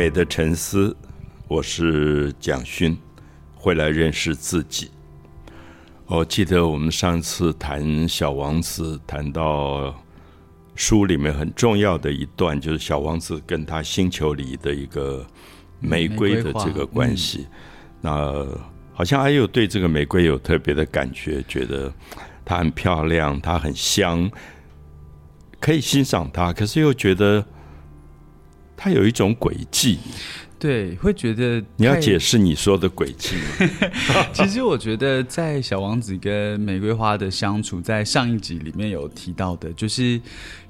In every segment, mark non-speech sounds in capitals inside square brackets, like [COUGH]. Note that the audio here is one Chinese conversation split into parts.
美的沉思，我是蒋勋，会来认识自己。我记得我们上次谈《小王子》，谈到书里面很重要的一段，就是小王子跟他星球里的一个玫瑰的这个关系。那好像还有对这个玫瑰有特别的感觉，觉得它很漂亮，它很香，可以欣赏它，可是又觉得。它有一种轨迹，对，会觉得你要解释你说的轨迹。[LAUGHS] 其实我觉得，在小王子跟玫瑰花的相处，在上一集里面有提到的，就是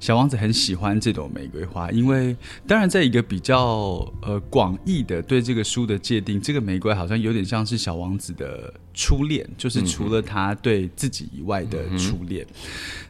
小王子很喜欢这朵玫瑰花，因为当然，在一个比较呃广义的对这个书的界定，这个玫瑰好像有点像是小王子的初恋，就是除了他对自己以外的初恋。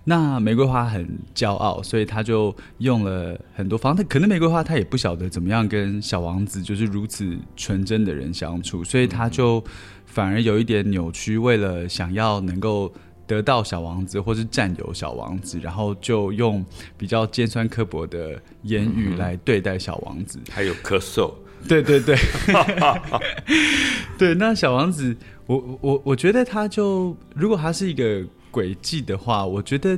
那玫瑰花很骄傲，所以他就用了很多方。他可能玫瑰花他也不晓得怎么样跟小王子就是如此纯真的人相处，所以他就反而有一点扭曲，为了想要能够得到小王子或是占有小王子，然后就用比较尖酸刻薄的言语来对待小王子，还有咳嗽。对对对，[LAUGHS] 对。那小王子，我我我觉得他就如果他是一个。诡计的话，我觉得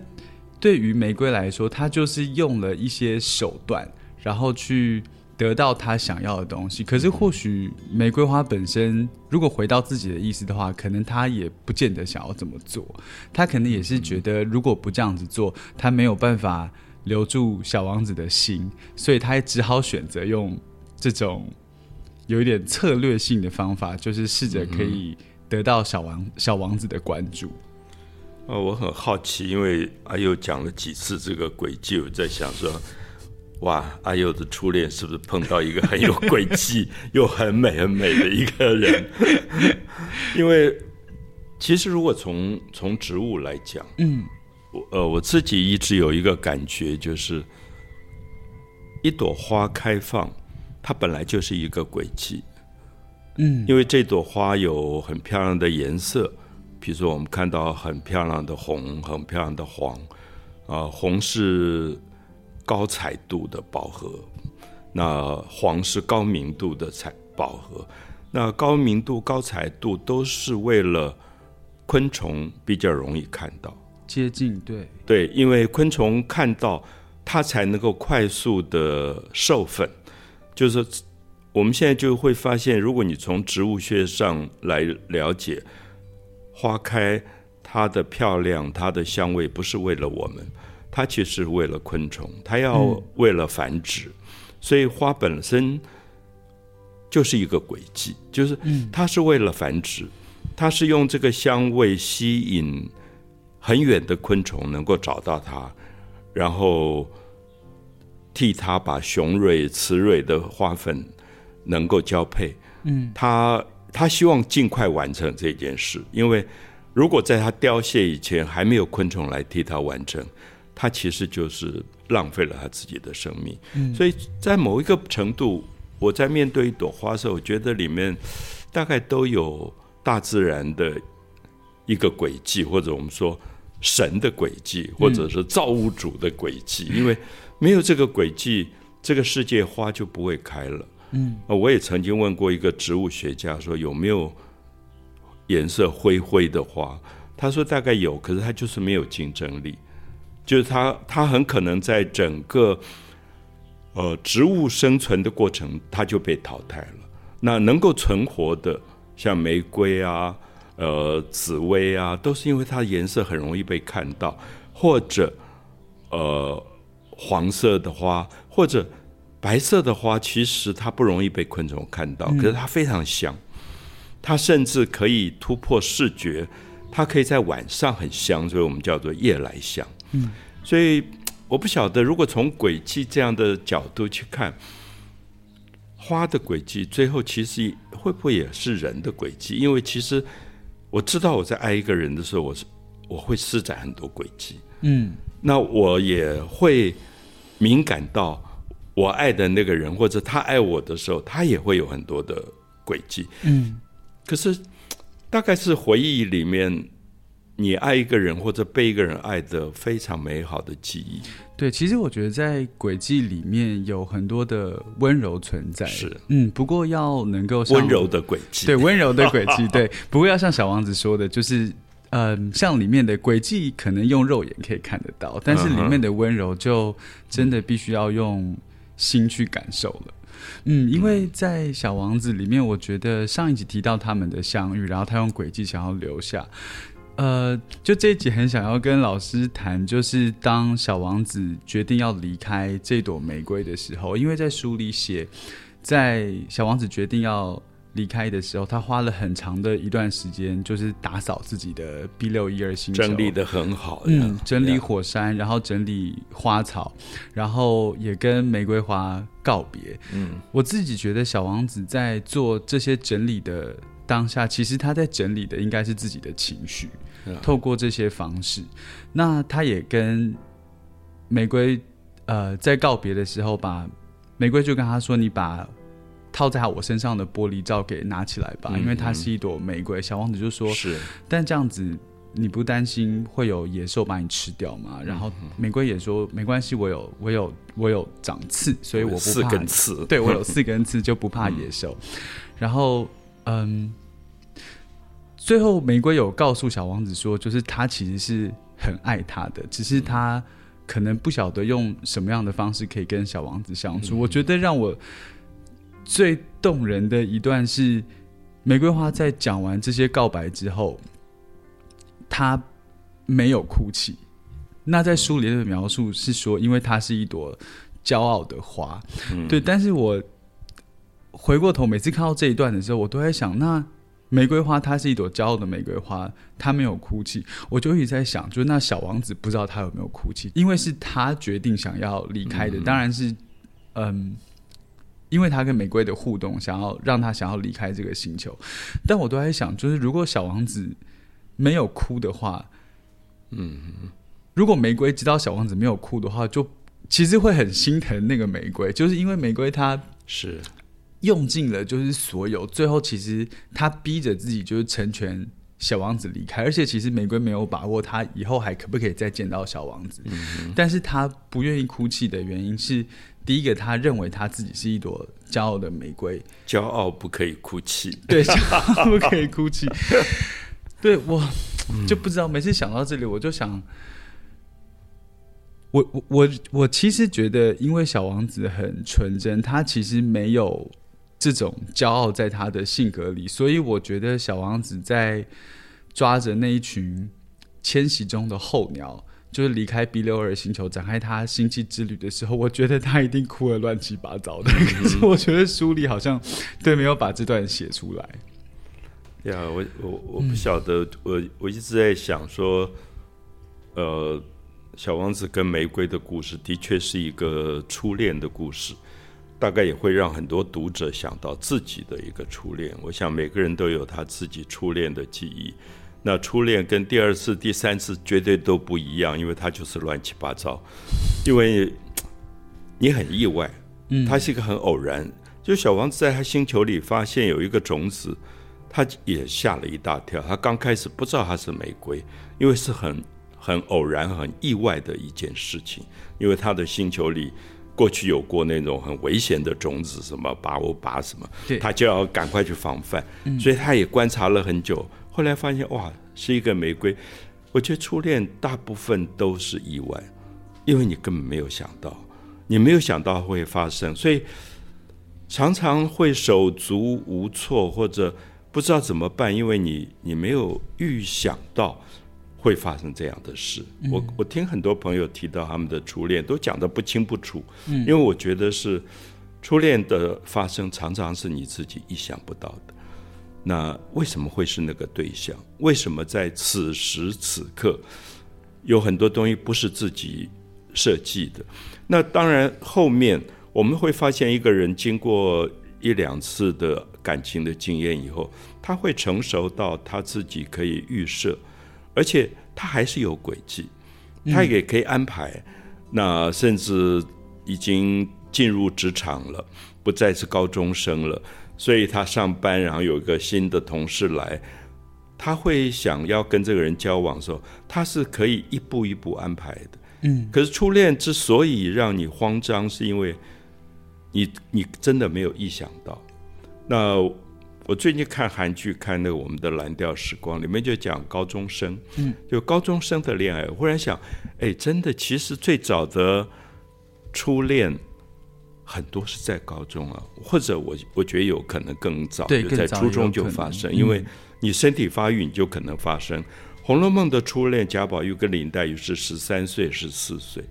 对于玫瑰来说，他就是用了一些手段，然后去得到他想要的东西。可是，或许玫瑰花本身，如果回到自己的意思的话，可能他也不见得想要这么做。他可能也是觉得，如果不这样子做，他没有办法留住小王子的心，所以他也只好选择用这种有一点策略性的方法，就是试着可以得到小王小王子的关注。呃，我很好奇，因为阿佑讲了几次这个轨迹，我在想说，哇，阿佑的初恋是不是碰到一个很有轨迹又很美很美的一个人？[LAUGHS] 因为其实如果从从植物来讲，嗯，我呃我自己一直有一个感觉，就是一朵花开放，它本来就是一个轨迹，嗯，因为这朵花有很漂亮的颜色。比如说，我们看到很漂亮的红，很漂亮的黄，啊，红是高彩度的饱和，那黄是高明度的彩饱和，那高明度、高彩度都是为了昆虫比较容易看到。接近，对。对，因为昆虫看到它才能够快速的授粉，就是我们现在就会发现，如果你从植物学上来了解。花开，它的漂亮，它的香味，不是为了我们，它其实是为了昆虫，它要为了繁殖，所以花本身就是一个轨迹，就是它是为了繁殖，它是用这个香味吸引很远的昆虫能够找到它，然后替他把雄蕊、雌蕊的花粉能够交配。嗯，他。他希望尽快完成这件事，因为如果在他凋谢以前还没有昆虫来替他完成，他其实就是浪费了他自己的生命。嗯所以在某一个程度，我在面对一朵花的时候，我觉得里面大概都有大自然的一个轨迹，或者我们说神的轨迹，或者是造物主的轨迹。因为没有这个轨迹，这个世界花就不会开了。嗯，我也曾经问过一个植物学家，说有没有颜色灰灰的花？他说大概有，可是它就是没有竞争力，就是它它很可能在整个呃植物生存的过程，它就被淘汰了。那能够存活的，像玫瑰啊、呃紫薇啊，都是因为它的颜色很容易被看到，或者呃黄色的花，或者。白色的花其实它不容易被昆虫看到，可是它非常香，它甚至可以突破视觉，它可以在晚上很香，所以我们叫做夜来香。嗯，所以我不晓得，如果从轨迹这样的角度去看，花的轨迹最后其实会不会也是人的轨迹？因为其实我知道我在爱一个人的时候，我是我会施展很多轨迹。嗯，那我也会敏感到。我爱的那个人，或者他爱我的时候，他也会有很多的轨迹。嗯，可是大概是回忆里面你爱一个人或者被一个人爱的非常美好的记忆。对，其实我觉得在轨迹里面有很多的温柔存在。是，嗯，不过要能够温柔的轨迹，对，温柔的轨迹，[LAUGHS] 对。不过要像小王子说的，就是，嗯，像里面的轨迹可能用肉眼可以看得到，但是里面的温柔就真的必须要用心去感受了。嗯，因为在《小王子》里面，我觉得上一集提到他们的相遇，然后他用轨迹想要留下。呃，就这一集很想要跟老师谈，就是当小王子决定要离开这朵玫瑰的时候，因为在书里写，在小王子决定要。离开的时候，他花了很长的一段时间，就是打扫自己的 B 六一二星球，整理的很好。嗯，整理火山，然后整理花草，然后也跟玫瑰花告别。嗯，我自己觉得小王子在做这些整理的当下，其实他在整理的应该是自己的情绪，透过这些方式。那他也跟玫瑰，呃，在告别的时候，把玫瑰就跟他说：“你把。”套在我身上的玻璃罩给拿起来吧，因为它是一朵玫瑰。小王子就说：“是，但这样子你不担心会有野兽把你吃掉吗？”然后玫瑰也说：“没关系，我有我有我有长刺，所以我不怕。”四根刺，对我有 [LAUGHS] 四根刺就不怕野兽。然后，嗯，最后玫瑰有告诉小王子说，就是他其实是很爱他的，只是他可能不晓得用什么样的方式可以跟小王子相处。我觉得让我。最动人的一段是玫瑰花在讲完这些告白之后，她没有哭泣。那在书里的描述是说，因为它是一朵骄傲的花，对。但是我回过头，每次看到这一段的时候，我都在想，那玫瑰花它是一朵骄傲的玫瑰花，它没有哭泣，我就一直在想，就是那小王子不知道他有没有哭泣，因为是他决定想要离开的，当然是，嗯。因为他跟玫瑰的互动，想要让他想要离开这个星球，但我都在想，就是如果小王子没有哭的话，嗯，如果玫瑰知道小王子没有哭的话，就其实会很心疼那个玫瑰，就是因为玫瑰他是。用尽了就是所有，最后其实他逼着自己就是成全小王子离开，而且其实玫瑰没有把握他以后还可不可以再见到小王子，但是他不愿意哭泣的原因是。第一个，他认为他自己是一朵骄傲的玫瑰，骄傲不可以哭泣，对，[LAUGHS] 骄傲不可以哭泣。对我就不知道，每次想到这里，我就想，我我我我其实觉得，因为小王子很纯真，他其实没有这种骄傲在他的性格里，所以我觉得小王子在抓着那一群迁徙中的候鸟。就是离开 B 六二星球，展开他星际之旅的时候，我觉得他一定哭得乱七八糟的。可是我觉得书里好像对没有把这段写出来。呀，我我我不晓得，我我一直在想说，呃，小王子跟玫瑰的故事的确是一个初恋的故事，大概也会让很多读者想到自己的一个初恋。我想每个人都有他自己初恋的记忆。那初恋跟第二次、第三次绝对都不一样，因为它就是乱七八糟。因为你很意外，嗯，它是一个很偶然。就小王子在他星球里发现有一个种子，他也吓了一大跳。他刚开始不知道它是玫瑰，因为是很很偶然、很意外的一件事情。因为他的星球里过去有过那种很危险的种子，什么拔欧拔什么，他就要赶快去防范。所以他也观察了很久。后来发现哇，是一个玫瑰。我觉得初恋大部分都是意外，因为你根本没有想到，你没有想到会发生，所以常常会手足无措或者不知道怎么办，因为你你没有预想到会发生这样的事。我我听很多朋友提到他们的初恋，都讲的不清不楚。嗯，因为我觉得是初恋的发生常常是你自己意想不到的。那为什么会是那个对象？为什么在此时此刻有很多东西不是自己设计的？那当然，后面我们会发现，一个人经过一两次的感情的经验以后，他会成熟到他自己可以预设，而且他还是有轨迹，他也可以安排。那甚至已经进入职场了，不再是高中生了。所以他上班，然后有一个新的同事来，他会想要跟这个人交往的时候，他是可以一步一步安排的。嗯，可是初恋之所以让你慌张，是因为你你真的没有意想到。那我最近看韩剧，看那个《我们的蓝调时光》，里面就讲高中生，嗯，就高中生的恋爱。忽然想，哎，真的，其实最早的初恋很多是在高中啊，或者我我觉得有可能更早，对，在初中就发生，因为你身体发育，你就可能发生。《红楼梦》的初恋贾宝玉跟林黛玉是十三岁、十四岁，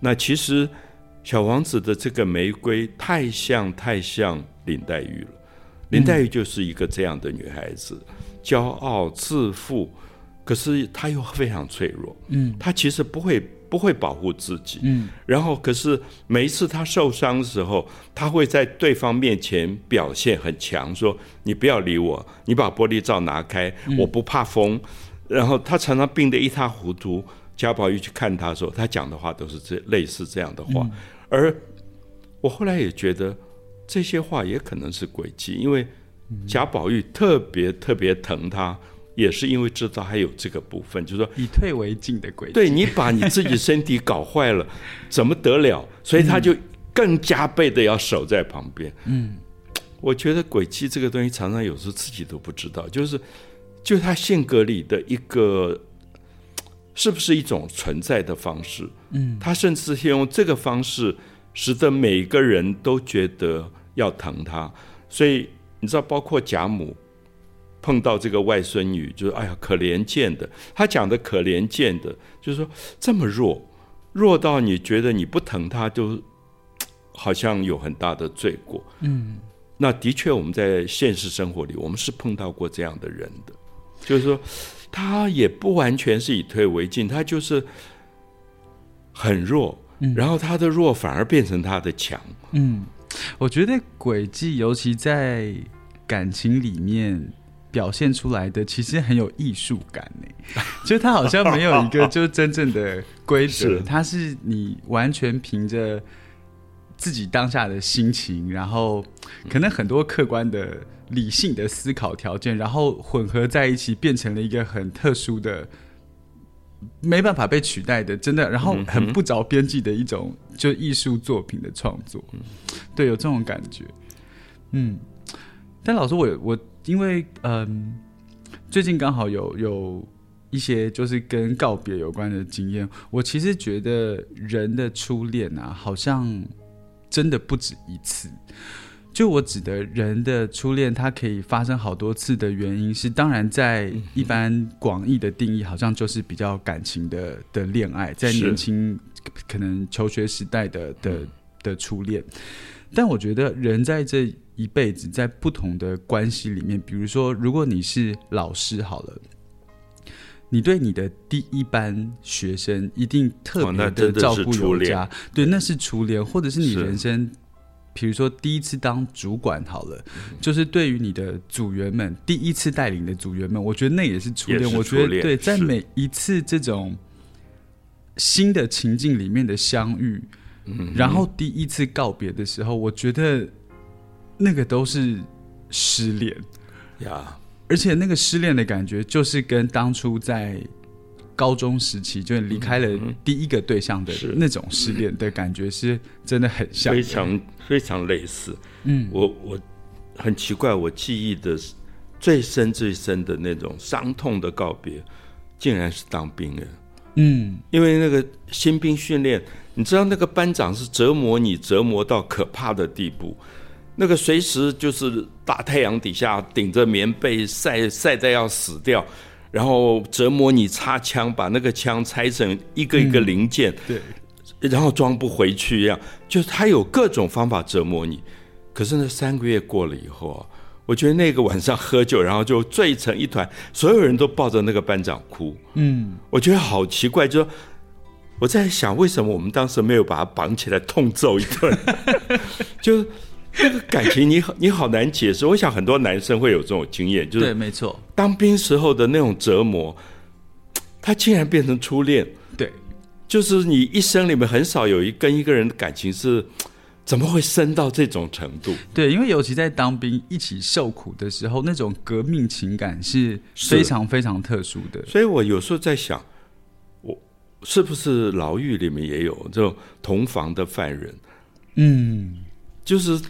那其实小王子的这个玫瑰太像太像林黛玉了。林黛玉就是一个这样的女孩子，骄傲自负，可是她又非常脆弱。嗯，她其实不会不会保护自己。嗯，然后可是每一次他受伤的时候，他会在对方面前表现很强，说：“你不要理我，你把玻璃罩拿开，我不怕风。”然后他常常病得一塌糊涂。贾宝玉去看他的时候，他讲的话都是这类似这样的话。而我后来也觉得。这些话也可能是诡计，因为贾宝玉特别特别疼他，也是因为知道还有这个部分，就是说以退为进的轨迹。对你把你自己身体搞坏了，怎么得了？所以他就更加倍的要守在旁边。嗯，我觉得诡计这个东西，常常有时候自己都不知道，就是就他性格里的一个，是不是一种存在的方式？嗯，他甚至是用这个方式。使得每个人都觉得要疼他，所以你知道，包括贾母碰到这个外孙女，就是哎呀，可怜见的。他讲的可怜见的，就是说这么弱，弱到你觉得你不疼他，就好像有很大的罪过。嗯，那的确，我们在现实生活里，我们是碰到过这样的人的，就是说他也不完全是以退为进，他就是很弱。然后他的弱反而变成他的强。嗯，我觉得诡计，尤其在感情里面表现出来的，其实很有艺术感呢。[LAUGHS] 就它好像没有一个就真正的规则，[LAUGHS] 它是你完全凭着自己当下的心情，然后可能很多客观的理性的思考条件，然后混合在一起，变成了一个很特殊的。没办法被取代的，真的，然后很不着边际的一种就艺术作品的创作，对，有这种感觉。嗯，但老师，我我因为嗯，最近刚好有有一些就是跟告别有关的经验，我其实觉得人的初恋啊，好像真的不止一次。就我指的人的初恋，它可以发生好多次的原因是，当然在一般广义的定义，好像就是比较感情的的恋爱，在年轻可能求学时代的的的初恋。但我觉得人在这一辈子，在不同的关系里面，比如说，如果你是老师好了，你对你的第一班学生一定特别的照顾有加，对，那是初恋，或者是你人生。比如说，第一次当主管好了，就是对于你的组员们，第一次带领的组员们，我觉得那也是初恋。我觉得对，在每一次这种新的情境里面的相遇，然后第一次告别的时候，我觉得那个都是失恋呀，而且那个失恋的感觉，就是跟当初在。高中时期就离开了第一个对象的那种失恋的感觉，是真的很像，非常非常类似。嗯，我我很奇怪，我记忆的最深最深的那种伤痛的告别，竟然是当兵人。嗯，因为那个新兵训练，你知道那个班长是折磨你，折磨到可怕的地步。那个随时就是大太阳底下顶着棉被晒晒的要死掉。然后折磨你擦枪，把那个枪拆成一个一个零件，对，然后装不回去一样，就是他有各种方法折磨你。可是那三个月过了以后啊，我觉得那个晚上喝酒，然后就醉成一团，所有人都抱着那个班长哭。嗯，我觉得好奇怪，就说我在想，为什么我们当时没有把他绑起来痛揍一顿？就。那个感情，你好，你好难解释。我想很多男生会有这种经验，就是对，没错，当兵时候的那种折磨，[TSK] 他竟然变成初恋。对，就是你一生里面很少有一跟一个人的感情是 [TSK] 怎么会深到这种程度？对，因为尤其在当兵一起受苦的时候，那种革命情感是非常非常特殊的。所以我有时候在想，我是不是牢狱里面也有这种同房的犯人？嗯，就是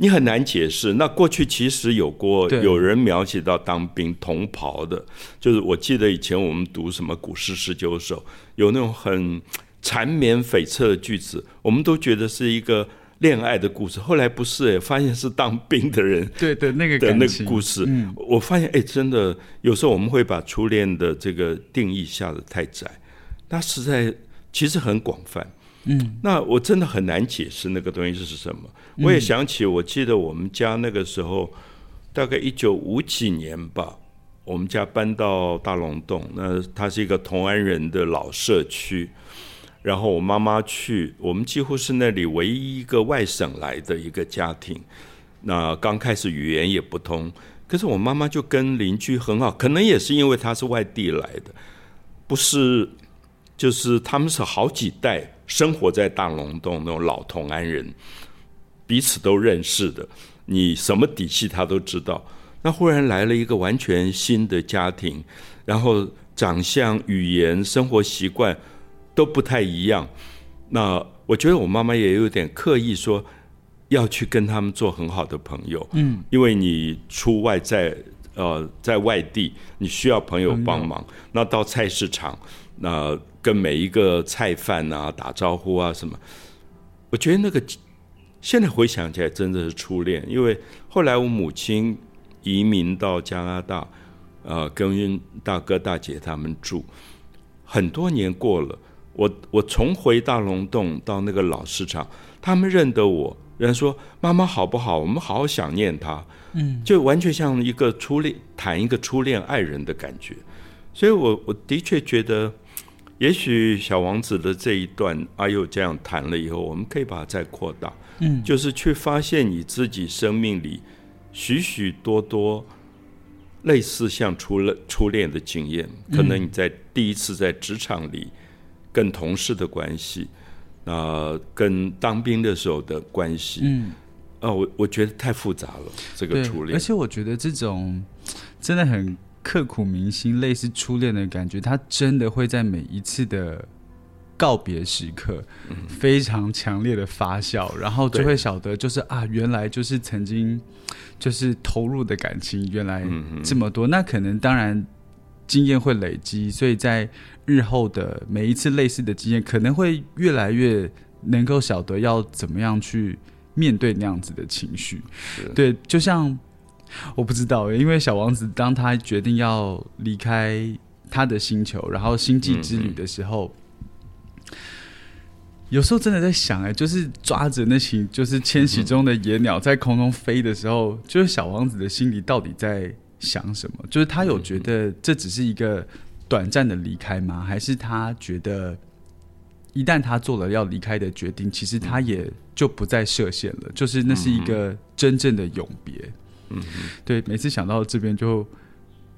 你很难解释。那过去其实有过有人描写到当兵同袍的，就是我记得以前我们读什么《古诗十九首》，有那种很缠绵悱恻的句子，我们都觉得是一个恋爱的故事。后来不是、欸，发现是当兵的人 [LAUGHS] 对的那个的那个，故事。嗯我发现，哎、真的有时候我们会把初恋的这个定义下的太窄，那实在其实很广泛。嗯，那我真的很难解释那个东西是什么。我也想起，我记得我们家那个时候，大概一九五几年吧，我们家搬到大龙洞，那它是一个同安人的老社区。然后我妈妈去，我们几乎是那里唯一一个外省来的一个家庭。那刚开始语言也不通，可是我妈妈就跟邻居很好，可能也是因为她是外地来的，不是，就是他们是好几代生活在大龙洞那种老同安人，彼此都认识的，你什么底细他都知道。那忽然来了一个完全新的家庭，然后长相、语言、生活习惯都不太一样。那我觉得我妈妈也有点刻意说要去跟他们做很好的朋友，嗯，因为你出外在呃在外地，你需要朋友帮忙。那到菜市场，那跟每一个菜贩啊打招呼啊什么，我觉得那个现在回想起来真的是初恋，因为后来我母亲移民到加拿大，呃，跟大哥大姐他们住，很多年过了，我我重回大龙洞到那个老市场，他们认得我，人说妈妈好不好？我们好好想念她，嗯，就完全像一个初恋谈一个初恋爱人的感觉，所以我我的确觉得。也许小王子的这一段阿佑这样谈了以后，我们可以把它再扩大，嗯，就是去发现你自己生命里许许多多类似像初恋初恋的经验，可能你在第一次在职场里跟同事的关系，啊、跟当兵的时候的关系，嗯，啊、我我觉得太复杂了，这个初，恋。而，且我觉得这种真的很刻骨铭心，类似初恋的感觉，他真的会在每一次的告别时刻，非常强烈的发酵，然后就会晓得，就是啊，原来就是曾经就是投入的感情，原来这么多。那可能当然经验会累积，所以在日后的每一次类似的经验，可能会越来越能够晓得要怎么样去面对那样子的情绪。对，就像 [LAUGHS] 我不知道，因为小王子当他决定要离开他的星球，然后星际之旅的时候。有时候真的在想，哎，就是抓着那群就是迁徙中的野鸟在空中飞的时候，就是小王子的心里到底在想什么？就是他有觉得这只是一个短暂的离开吗？还是他觉得一旦他做了要离开的决定，其实他也就不再设限了？就是那是一个真正的永别。嗯，对，每次想到这边就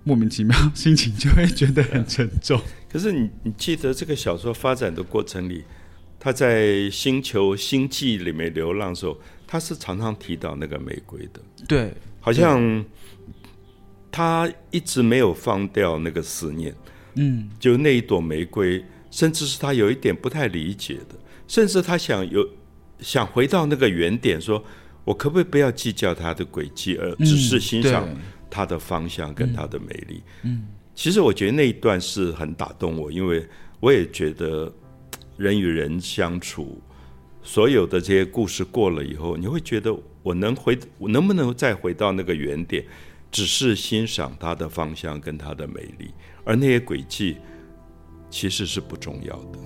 莫名其妙，心情就会觉得很沉重。可是你你记得这个小说发展的过程里，他在星球星际里面流浪的时候，他是常常提到那个玫瑰的，对，好像他一直没有放掉那个思念，嗯，就那一朵玫瑰，甚至是他有一点不太理解的，甚至他想有想回到那个原点，说我可不可以不要计较它的轨迹，而只是欣赏它的方向跟它的美丽。嗯，其实我觉得那一段是很打动我，因为我也觉得人与人相处，所有的这些故事过了以后，你会觉得我能回，我能不能再回到那个原点，只是欣赏它的方向跟它的美丽，而那些轨迹其实是不重要的。